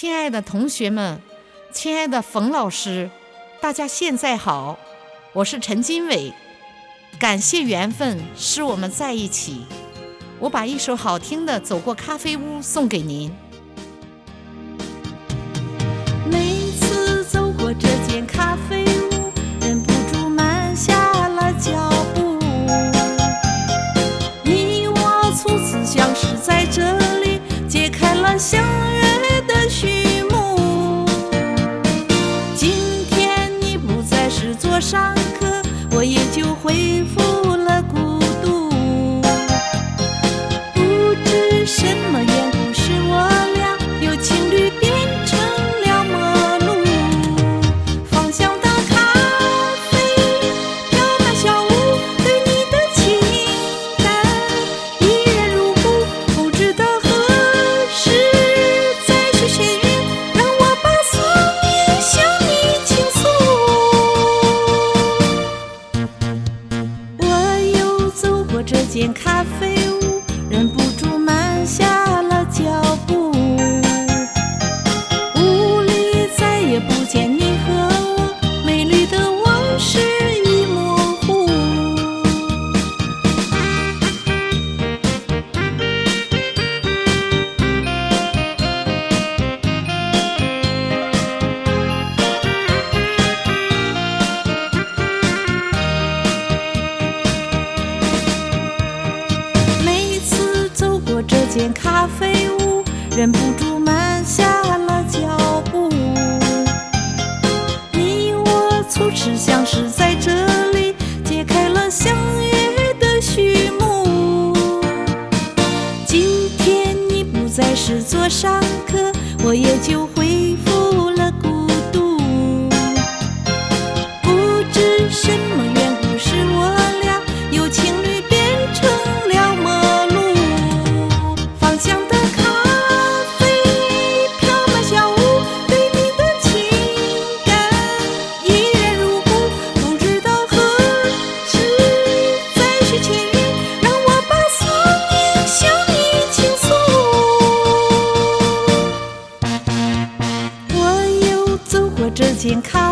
亲爱的同学们，亲爱的冯老师，大家现在好，我是陈金伟。感谢缘分使我们在一起，我把一首好听的《走过咖啡屋》送给您。上这间咖啡屋，忍不住慢下间咖啡屋，忍不住慢下了脚步。你我初次相识在这里，揭开了相约的序幕。今天你不再是座上客，我也就恢至今看